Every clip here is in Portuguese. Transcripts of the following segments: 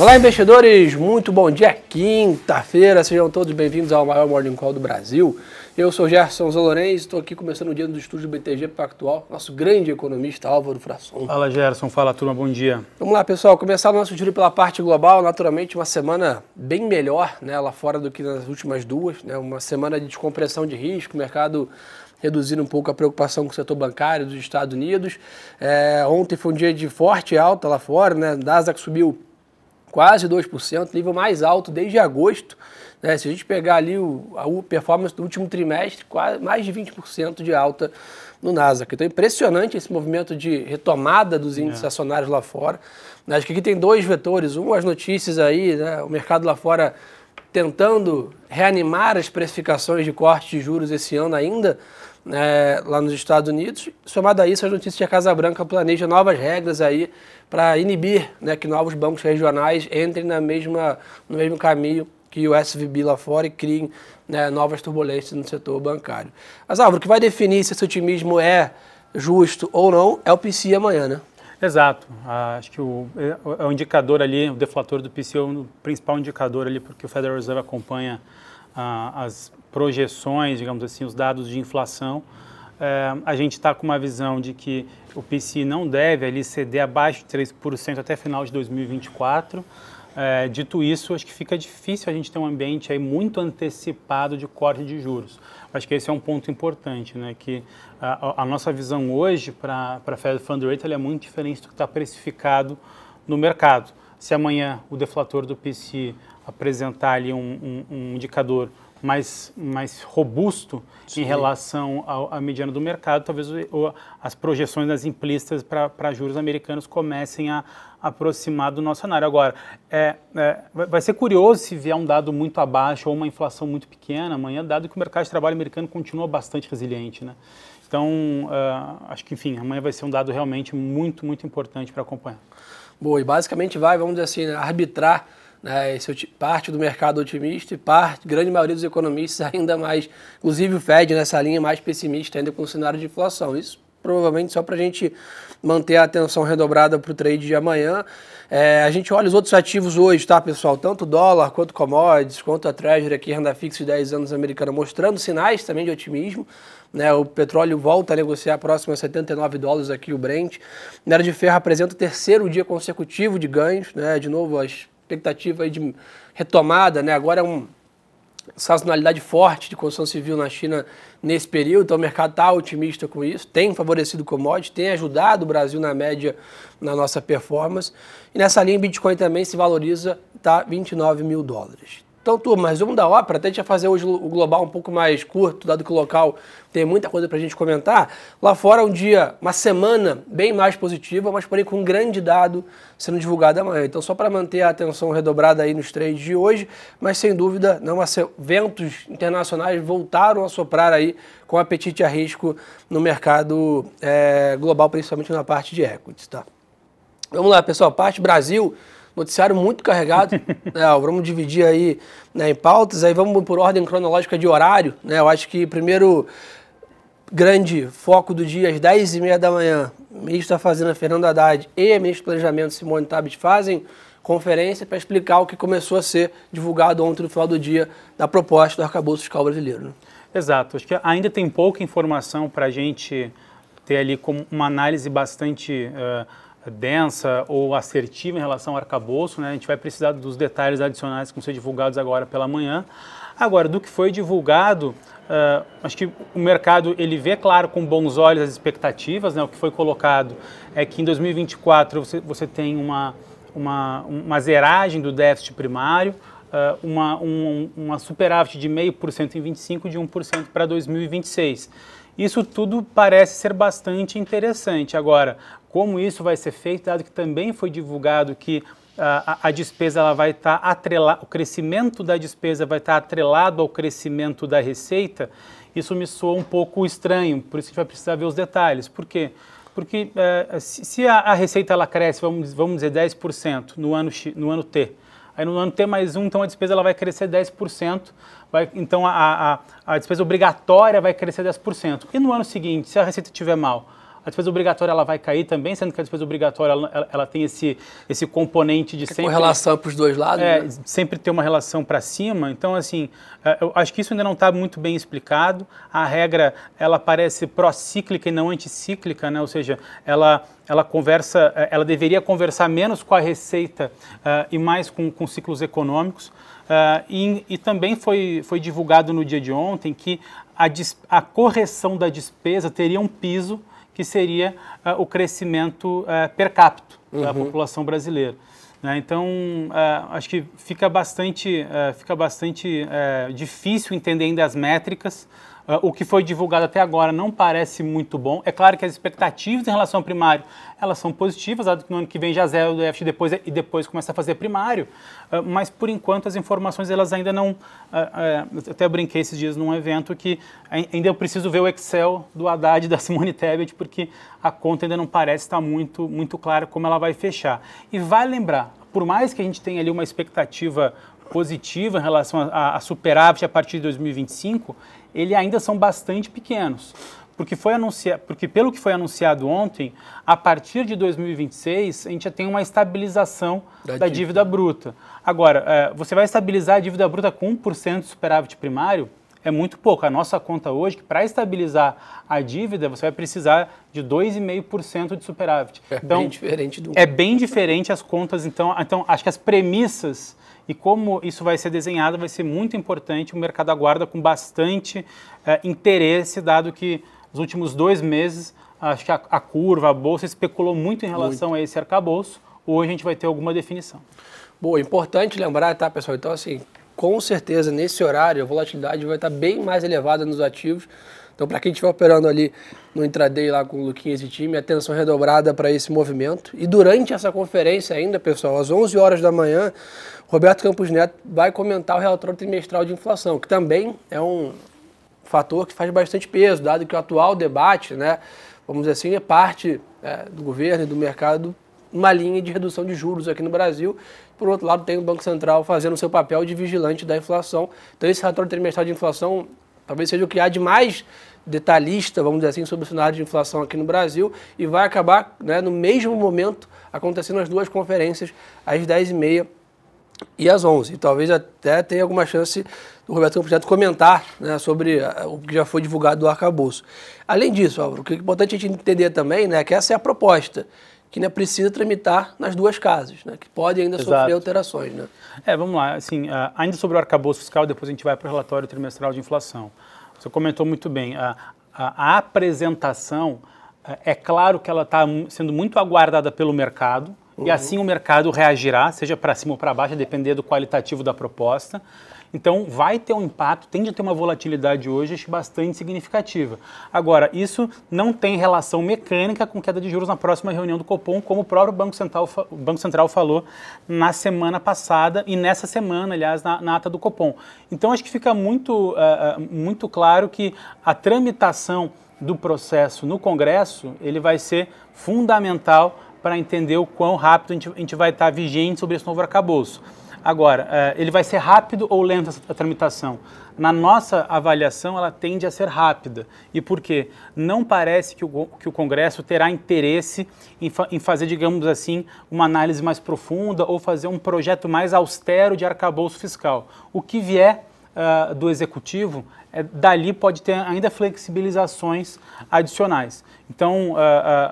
Olá, investidores! Muito bom dia, quinta-feira. Sejam todos bem-vindos ao maior Morning Call do Brasil. Eu sou Gerson Zalorenz, estou aqui começando o dia do estúdio do BTG Pactual, nosso grande economista Álvaro Frasson. Fala, Gerson. Fala, turma. Bom dia. Vamos lá, pessoal. Começar o nosso giro pela parte global. Naturalmente, uma semana bem melhor né, lá fora do que nas últimas duas. Né, uma semana de descompressão de risco, mercado reduzindo um pouco a preocupação com o setor bancário dos Estados Unidos. É, ontem foi um dia de forte alta lá fora, né? Nasdaq subiu quase 2%, nível mais alto desde agosto. Né? Se a gente pegar ali o, a performance do último trimestre, quase, mais de 20% de alta no Nasdaq. Então, é impressionante esse movimento de retomada dos índices é. acionários lá fora. Acho que aqui tem dois vetores. Um, as notícias aí, né? o mercado lá fora tentando reanimar as precificações de corte de juros esse ano ainda, é, lá nos Estados Unidos. Somado a isso, as notícias que a Casa Branca planeja novas regras aí para inibir né, que novos bancos regionais entrem na mesma, no mesmo caminho que o SVB lá fora e criem né, novas turbulências no setor bancário. Mas, Álvaro, o que vai definir se esse otimismo é justo ou não é o PCI amanhã, né? Exato. Ah, acho que o, é, é o indicador ali, o deflator do PCI é o principal indicador ali, porque o Federal Reserve acompanha ah, as projeções, digamos assim, os dados de inflação. É, a gente está com uma visão de que o PCI não deve ali ceder abaixo de 3% até final de 2024. É, dito isso, acho que fica difícil a gente ter um ambiente aí muito antecipado de corte de juros. Acho que esse é um ponto importante, né? que a, a nossa visão hoje para a Fed Fund Rate é muito diferente do que está precificado no mercado. Se amanhã o deflator do PCI apresentar ali um, um, um indicador mais, mais robusto Sim. em relação à mediana do mercado, talvez o, as projeções das implícitas para juros americanos comecem a aproximar do nosso cenário. Agora, é, é, vai ser curioso se vier um dado muito abaixo ou uma inflação muito pequena amanhã, dado que o mercado de trabalho americano continua bastante resiliente. Né? Então, uh, acho que, enfim, amanhã vai ser um dado realmente muito, muito importante para acompanhar. Boa, e basicamente vai, vamos dizer assim, né, arbitrar né, esse, parte do mercado otimista e parte, grande maioria dos economistas ainda mais, inclusive o Fed nessa linha mais pessimista ainda com o cenário de inflação. Isso provavelmente só para a gente manter a atenção redobrada para o trade de amanhã. É, a gente olha os outros ativos hoje, tá, pessoal? Tanto dólar, quanto commodities, quanto a Treasury aqui, renda fixa de 10 anos americana, mostrando sinais também de otimismo. Né, o petróleo volta a negociar próximo a 79 dólares aqui, o Brent. Minério de ferro apresenta o terceiro dia consecutivo de ganhos. Né, de novo, as expectativa de retomada, né? Agora é uma sazonalidade forte de construção civil na China nesse período, então o mercado está otimista com isso, tem favorecido o commodity, tem ajudado o Brasil na média na nossa performance. E nessa linha, Bitcoin também se valoriza, está 29 mil dólares. Então, turma, resumo da ópera, até a gente fazer hoje o global um pouco mais curto, dado que o local tem muita coisa para a gente comentar. Lá fora, um dia, uma semana bem mais positiva, mas porém com um grande dado sendo divulgado amanhã. Então, só para manter a atenção redobrada aí nos trades de hoje, mas sem dúvida, não ventos internacionais voltaram a soprar aí com apetite a risco no mercado é, global, principalmente na parte de equities, tá? Vamos lá, pessoal, parte Brasil. Noticiário muito carregado. né, vamos dividir aí né, em pautas, aí vamos por ordem cronológica de horário. Né, eu acho que primeiro grande foco do dia, às 10h30 da manhã, o ministro da Fazenda Fernando Haddad e a ministra do Planejamento Simone Tabet fazem conferência para explicar o que começou a ser divulgado ontem no final do dia da proposta do arcabouço fiscal brasileiro. Né? Exato. Acho que ainda tem pouca informação para a gente ter ali como uma análise bastante uh, densa ou assertiva em relação ao arcabouço, né? A gente vai precisar dos detalhes adicionais que vão ser divulgados agora pela manhã. Agora, do que foi divulgado, uh, acho que o mercado ele vê, claro, com bons olhos as expectativas, né? O que foi colocado é que em 2024 você, você tem uma, uma, uma zeragem do déficit primário, uh, uma, um, uma superávit de 0,5% em 25 de 1% para 2026. Isso tudo parece ser bastante interessante. Agora, como isso vai ser feito, dado que também foi divulgado que a, a, despesa ela vai estar tá atrelada, o crescimento da despesa vai estar tá atrelado ao crescimento da receita, isso me soa um pouco estranho, por isso a gente vai precisar ver os detalhes. Por quê? Porque é, se, se a, a, receita ela cresce, vamos, vamos dizer, 10% no ano, no ano T, aí no ano T mais um, então a despesa ela vai crescer 10%, vai, então a, a, a despesa obrigatória vai crescer 10%. E no ano seguinte, se a receita estiver mal, a despesa obrigatória ela vai cair também, sendo que a despesa obrigatória ela, ela, tem esse, esse componente de sempre... relação para os dois lados, é, né? Sempre ter uma relação para cima. Então, assim, é, eu acho que isso ainda não está muito bem explicado. A regra, ela parece pró-cíclica e não anticíclica, né? Ou seja, ela, ela conversa, é, ela deveria conversar menos com a receita uh, e mais com, com ciclos econômicos. Uh, e, e, também foi, foi divulgado no dia de ontem que a, a correção da despesa teria um piso que seria uh, o crescimento uh, per capita uhum. da população brasileira. Né? Então, acho que fica bastante, fica bastante difícil entender ainda as métricas, Uh, o que foi divulgado até agora não parece muito bom. É claro que as expectativas em relação ao primário, elas são positivas, dado que no ano que vem já zero do déficit depois, e depois começa a fazer primário, uh, mas por enquanto as informações elas ainda não... Uh, até brinquei esses dias num evento que ainda eu preciso ver o Excel do Haddad e da Simone Tebet, porque a conta ainda não parece estar muito, muito clara como ela vai fechar. E vai lembrar, por mais que a gente tenha ali uma expectativa positiva em relação a, a superávit a partir de 2025, ele ainda são bastante pequenos. Porque, foi anunciado, porque pelo que foi anunciado ontem, a partir de 2026 a gente já tem uma estabilização da, da dívida. dívida. bruta. Agora, é, você vai estabilizar a dívida bruta com 1% de superávit primário? É muito pouco. A nossa conta hoje, que para estabilizar a dívida, você vai precisar de 2,5% de superávit. É então, bem diferente do... É bem diferente as contas. Então, então, acho que as premissas e como isso vai ser desenhado vai ser muito importante. O mercado aguarda com bastante é, interesse, dado que nos últimos dois meses, acho que a, a curva, a bolsa especulou muito em relação muito. a esse arcabouço. Hoje a gente vai ter alguma definição. Bom, importante lembrar, tá, pessoal? Então, assim, com certeza nesse horário a volatilidade vai estar bem mais elevada nos ativos. Então, para quem estiver operando ali no intraday lá com o Luquinhas e time, atenção redobrada para esse movimento. E durante essa conferência ainda, pessoal, às 11 horas da manhã, Roberto Campos Neto vai comentar o relatório trimestral de inflação, que também é um fator que faz bastante peso, dado que o atual debate, né, vamos dizer assim, é parte é, do governo e do mercado uma linha de redução de juros aqui no Brasil. Por outro lado, tem o Banco Central fazendo o seu papel de vigilante da inflação. Então, esse relatório trimestral de inflação talvez seja o que há de mais detalhista, vamos dizer assim, sobre o cenário de inflação aqui no Brasil e vai acabar né, no mesmo momento acontecendo as duas conferências às 10h30 e às 11. E talvez até tenha alguma chance do Roberto Campos Neto comentar né, sobre eh, o que já foi divulgado do arcabouço. Além disso, Álvaro, o que é importante a gente entender também né, que essa é a proposta, que né, precisa tramitar nas duas casas, né, que pode ainda Exato. sofrer alterações. Né? É, vamos lá. Assim, uh, ainda sobre o arcabouço fiscal, depois a gente vai para o relatório trimestral de inflação. Você comentou muito bem. A, a, a apresentação, eh, é claro que ela está sendo muito aguardada pelo mercado, Uhum. E assim o mercado reagirá, seja para cima ou para baixo, a depender do qualitativo da proposta. Então, vai ter um impacto, tende a ter uma volatilidade hoje bastante significativa. Agora, isso não tem relação mecânica com queda de juros na próxima reunião do Copom, como o próprio Banco Central, o Banco Central falou na semana passada e nessa semana, aliás, na, na ata do Copom. Então, acho que fica muito, uh, muito claro que a tramitação do processo no Congresso ele vai ser fundamental para entender o quão rápido a gente, a gente vai estar vigente sobre esse novo arcabouço. Agora, uh, ele vai ser rápido ou lento essa tramitação? Na nossa avaliação, ela tende a ser rápida. E por quê? Não parece que o, que o Congresso terá interesse em, fa em, fazer, digamos assim, uma análise mais profunda ou fazer um projeto mais austero de arcabouço fiscal. O que vier uh, do Executivo, é, dali pode ter ainda flexibilizações adicionais. Então, uh,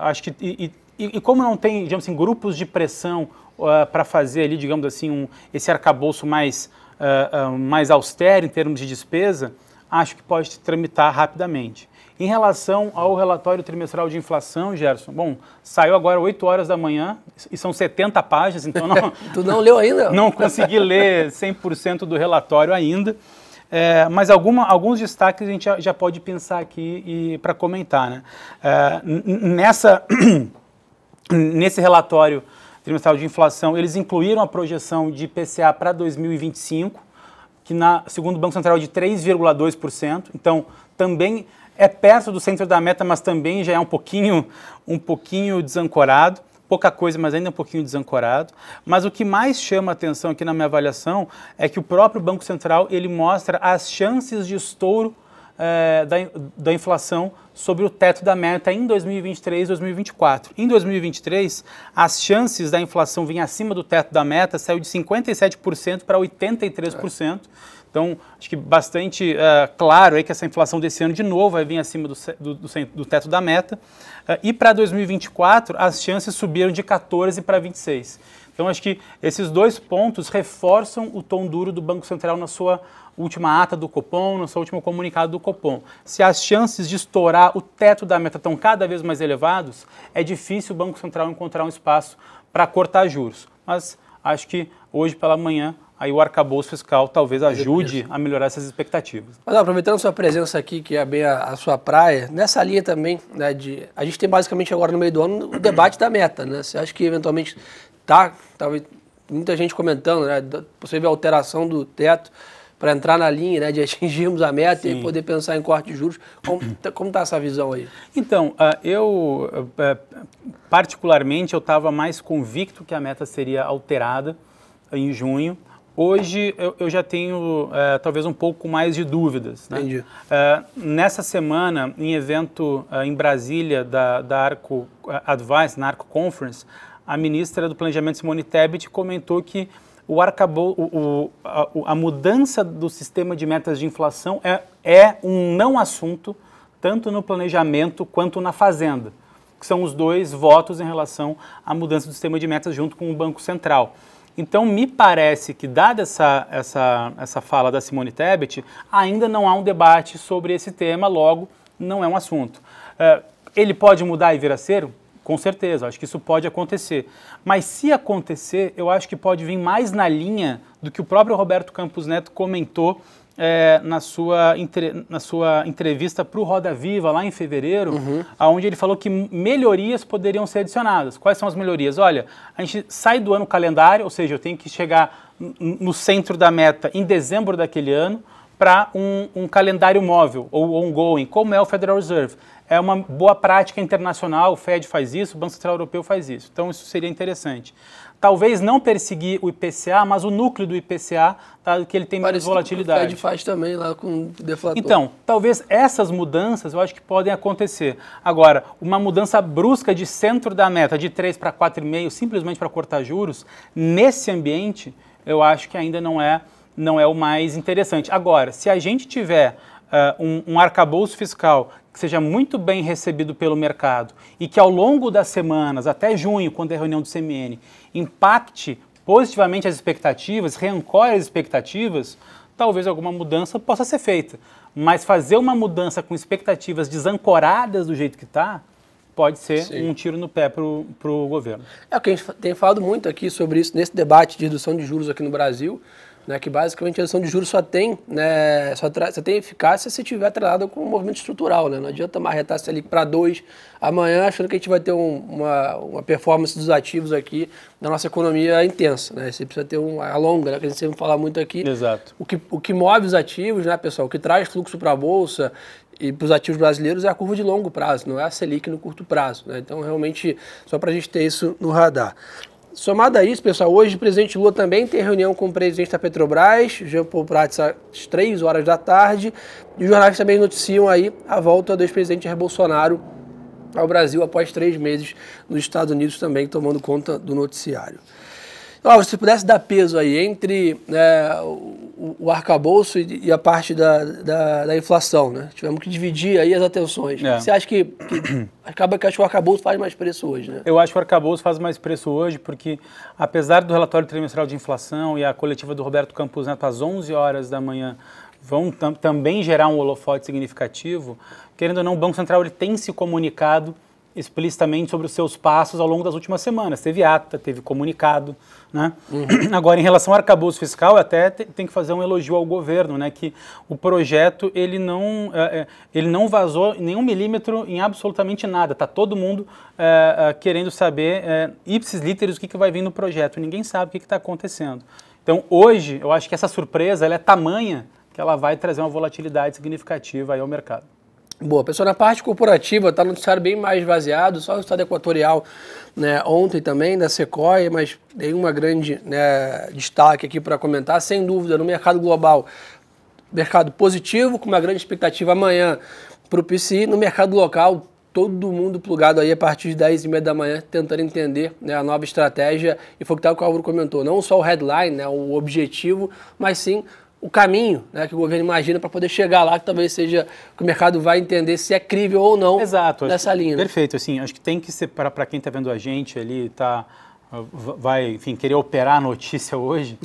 acho que. E, e, e, como não tem, digamos assim, grupos de pressão uh, para fazer ali, digamos assim, um, esse arcabouço mais, uh, uh, mais austero em termos de despesa, acho que pode tramitar rapidamente. Em relação ao relatório trimestral de inflação, Gerson, bom, saiu agora 8 horas da manhã e são 70 páginas, então não... tu não leu ainda? Não consegui ler 100% do relatório ainda. É, mas alguma, alguns destaques a gente já, já pode pensar aqui para comentar. Né? É, nessa Nesse relatório trimestral de inflação, eles incluíram a projeção de IPCA para 2025, que na, segundo o Banco Central é de 3,2%. Então, também é perto do centro da meta, mas também já é um pouquinho, um pouquinho desancorado. Pouca coisa, mas ainda um pouquinho desancorado. Mas o que mais chama atenção aqui na minha avaliação é que o próprio Banco Central ele mostra as chances de estouro é, da, da inflação sobre o teto da meta em 2023 e 2024. Em 2023, as chances da inflação vir acima do teto da meta saiu de 57% para 83%. Então, acho que bastante uh, claro aí que essa inflação desse ano de novo vai vir acima do, do, do, do teto da meta. Uh, e para 2024, as chances subiram de 14 para 26. Então, acho que esses dois pontos reforçam o tom duro do Banco Central na sua última ata do Copom, no seu último comunicado do Copom. Se as chances de estourar o teto da meta estão cada vez mais elevados, é difícil o Banco Central encontrar um espaço para cortar juros. Mas acho que hoje pela manhã aí o arcabouço fiscal talvez ajude a melhorar essas expectativas. Mas aproveitando a sua presença aqui, que é bem a, a, sua praia, nessa linha também, né, de, a gente tem basicamente agora no meio do ano o debate da meta, né? Você acha que eventualmente tá, talvez muita gente comentando, né, possível alteração do teto, para entrar na linha né, de atingirmos a meta Sim. e poder pensar em corte de juros. Como está essa visão aí? Então, uh, eu, uh, particularmente, eu estava mais convicto que a meta seria alterada em junho. Hoje eu, já tenho uh, talvez um pouco mais de dúvidas. Né? Entendi. nessa semana, em evento em Brasília da, da Arco Advice, na Arco Conference, a ministra do Planejamento, Simone Tebet, comentou que o arcabou, o, a, a, mudança do sistema de metas de inflação é, é um não assunto, tanto no planejamento quanto na fazenda, que são os dois votos em relação à mudança do sistema de metas junto com o Banco Central. Então, me parece que, dada essa, essa, essa fala da Simone Tebet, ainda não há um debate sobre esse tema, logo, não é um assunto. Uh, ele pode mudar e vir a ser? Com certeza, acho que isso pode acontecer. Mas se acontecer, eu acho que pode vir mais na linha do que o próprio Roberto Campos Neto comentou é, na, sua, na sua entrevista para o Roda Viva, lá em fevereiro, uhum. onde ele falou que melhorias poderiam ser adicionadas. Quais são as melhorias? Olha, a gente sai do ano calendário, ou seja, eu tenho que chegar no centro da meta em dezembro daquele ano para um, um, calendário móvel ou ongoing, como é o Federal Reserve é uma boa prática internacional, o Fed faz isso, o Banco Central Europeu faz isso. Então isso seria interessante. Talvez não perseguir o IPCA, mas o núcleo do IPCA, dado que ele tem mais volatilidade. O Fed faz também lá com o deflator. Então, talvez essas mudanças eu acho que podem acontecer. Agora, uma mudança brusca de centro da meta, de 3 para 4,5, simplesmente para cortar juros, nesse ambiente, eu acho que ainda não é, não é o mais interessante. Agora, se a gente tiver uh, um, um arcabouço fiscal que seja muito bem recebido pelo mercado e que ao longo das semanas, até junho, quando é a reunião do CMN, impacte positivamente as expectativas, reancore as expectativas, talvez alguma mudança possa ser feita. Mas fazer uma mudança com expectativas desancoradas do jeito que está, pode ser Sim. um tiro no pé para o governo. É o que a gente tem falado muito aqui sobre isso nesse debate de redução de juros aqui no Brasil né, que basicamente a redução de juros só tem, né, só, só tem eficácia se tiver atrelada com um movimento estrutural. Né? Não adianta marretar se ali para dois amanhã achando que a gente vai ter um, uma, uma performance dos ativos aqui da nossa economia intensa. Né? Você precisa ter um, a longa, né, que a gente sempre fala muito aqui. Exato. O que, o que move os ativos, né, pessoal, o que traz fluxo para a Bolsa e para os ativos brasileiros é a curva de longo prazo, não é a Selic no curto prazo. Né? Então, realmente, só para a gente ter isso no radar. Somado a isso, pessoal, hoje o presidente Lula também tem reunião com o presidente da Petrobras, Jean Paul Prats, às 3 horas da tarde. E os jornais também noticiam aí a volta do ex-presidente Bolsonaro ao Brasil após três meses nos Estados Unidos também tomando conta do noticiário. Então, se pudesse dar peso aí entre né, o, o arcabouço e, e a parte da, da, da, inflação, né? Tivemos que dividir aí as atenções. É. Você acha que, que acaba que acho que o arcabouço faz mais preço hoje, né? Eu acho que o arcabouço faz mais preço hoje porque, apesar do relatório trimestral de inflação e a coletiva do Roberto Campos Neto às 11 horas da manhã vão tam, também gerar um holofote significativo, querendo ou não, o Banco Central ele tem se comunicado explicitamente sobre os seus passos ao longo das últimas semanas. Teve ata, teve comunicado. Né? Uhum. Agora, em relação ao arcabouço fiscal, até tem que fazer um elogio ao governo, né? que o projeto ele não, é, é, ele não vazou nenhum milímetro em absolutamente nada. Está todo mundo é, é, querendo saber, é, ipsis literis, o que, que vai vir no projeto. Ninguém sabe o que está acontecendo. Então, hoje, eu acho que essa surpresa é tamanha que ela vai trazer uma volatilidade significativa aí ao mercado. Boa, pessoal, na parte corporativa está no noticiário bem mais vaziado, só o estado equatorial né, ontem também da Sequoia, mas tem uma grande né, destaque aqui para comentar, sem dúvida, no mercado global mercado positivo, com uma grande expectativa amanhã para o PCI. No mercado local, todo mundo plugado aí a partir de 10 e meia da manhã, tentando entender né, a nova estratégia. E foi o que o Álvaro comentou, não só o headline, né, o objetivo, mas sim o caminho né, que o governo imagina para poder chegar lá, que talvez seja que o mercado vai entender se é crível ou não Exato, nessa linha. Né? Perfeito, assim, acho que tem que ser para quem está vendo a gente ali, tá, vai, enfim, querer operar a notícia hoje.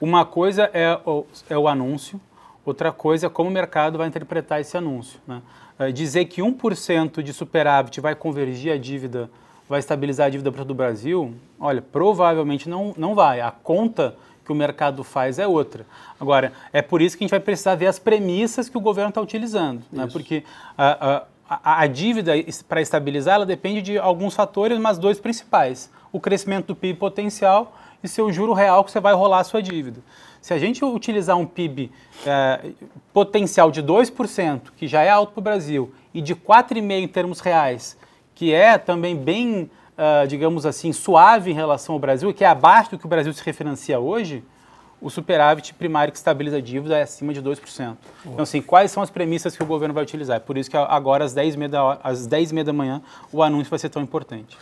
Uma coisa é o, é o anúncio, outra coisa é como o mercado vai interpretar esse anúncio. Né? É, dizer que 1% de superávit vai convergir a dívida, vai estabilizar a dívida para do Brasil, olha, provavelmente não, não vai. A conta que o mercado faz é outra. Agora, é por isso que a gente vai precisar ver as premissas que o governo está utilizando, né? porque a, a, a dívida, para estabilizar, ela depende de alguns fatores, mas dois principais. O crescimento do PIB potencial e seu juro real que você vai rolar a sua dívida. Se a gente utilizar um PIB é, potencial de 2%, que já é alto para o Brasil, e de 4,5% em termos reais, que é também bem uh, digamos assim, suave em relação ao Brasil, que é abaixo do que o Brasil se refinancia hoje, o superávit primário que estabiliza a dívida é acima de 2%. Então, assim, quais são as premissas que o governo vai utilizar? É por isso que agora, às 10h30 da, às 10 da manhã, o anúncio vai ser tão importante.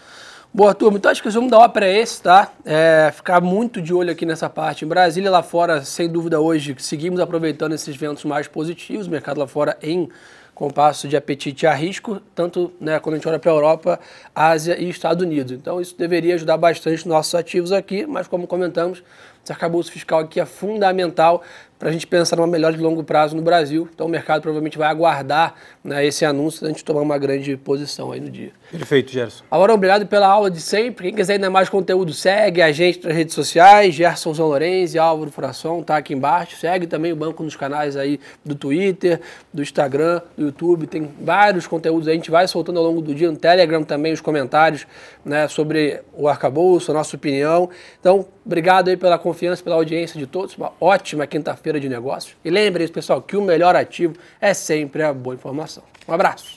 Boa, turma. Então, acho que o resumo da ópera é esse, tá? É ficar muito de olho aqui nessa parte. Em Brasília, lá fora, sem dúvida, hoje, seguimos aproveitando esses ventos mais positivos. O mercado lá fora em compasso de apetite a risco, tanto né, quando a gente olha para a Europa, Ásia e Estados Unidos. Então isso deveria ajudar bastante nossos ativos aqui, mas como comentamos, esse arcabouço fiscal aqui é fundamental para a gente pensar numa melhor de longo prazo no Brasil. Então o mercado provavelmente vai aguardar né, esse anúncio antes de tomar uma grande posição aí no dia. Perfeito, Gerson. Agora, obrigado pela aula de sempre. Quem quiser ainda mais conteúdo, segue a gente nas redes sociais, Gerson São Lourenço e Álvaro Furação, tá aqui embaixo. Segue também o banco nos canais aí do Twitter, do Instagram, do YouTube. Tem vários conteúdos aí, a gente vai soltando ao longo do dia no Telegram também os comentários né, sobre o arcabouço, a nossa opinião. Então, obrigado aí pela confiança, pela audiência de todos. Uma ótima quinta-feira de negócios. E lembrem, pessoal, que o melhor ativo é sempre a boa informação. Um abraço.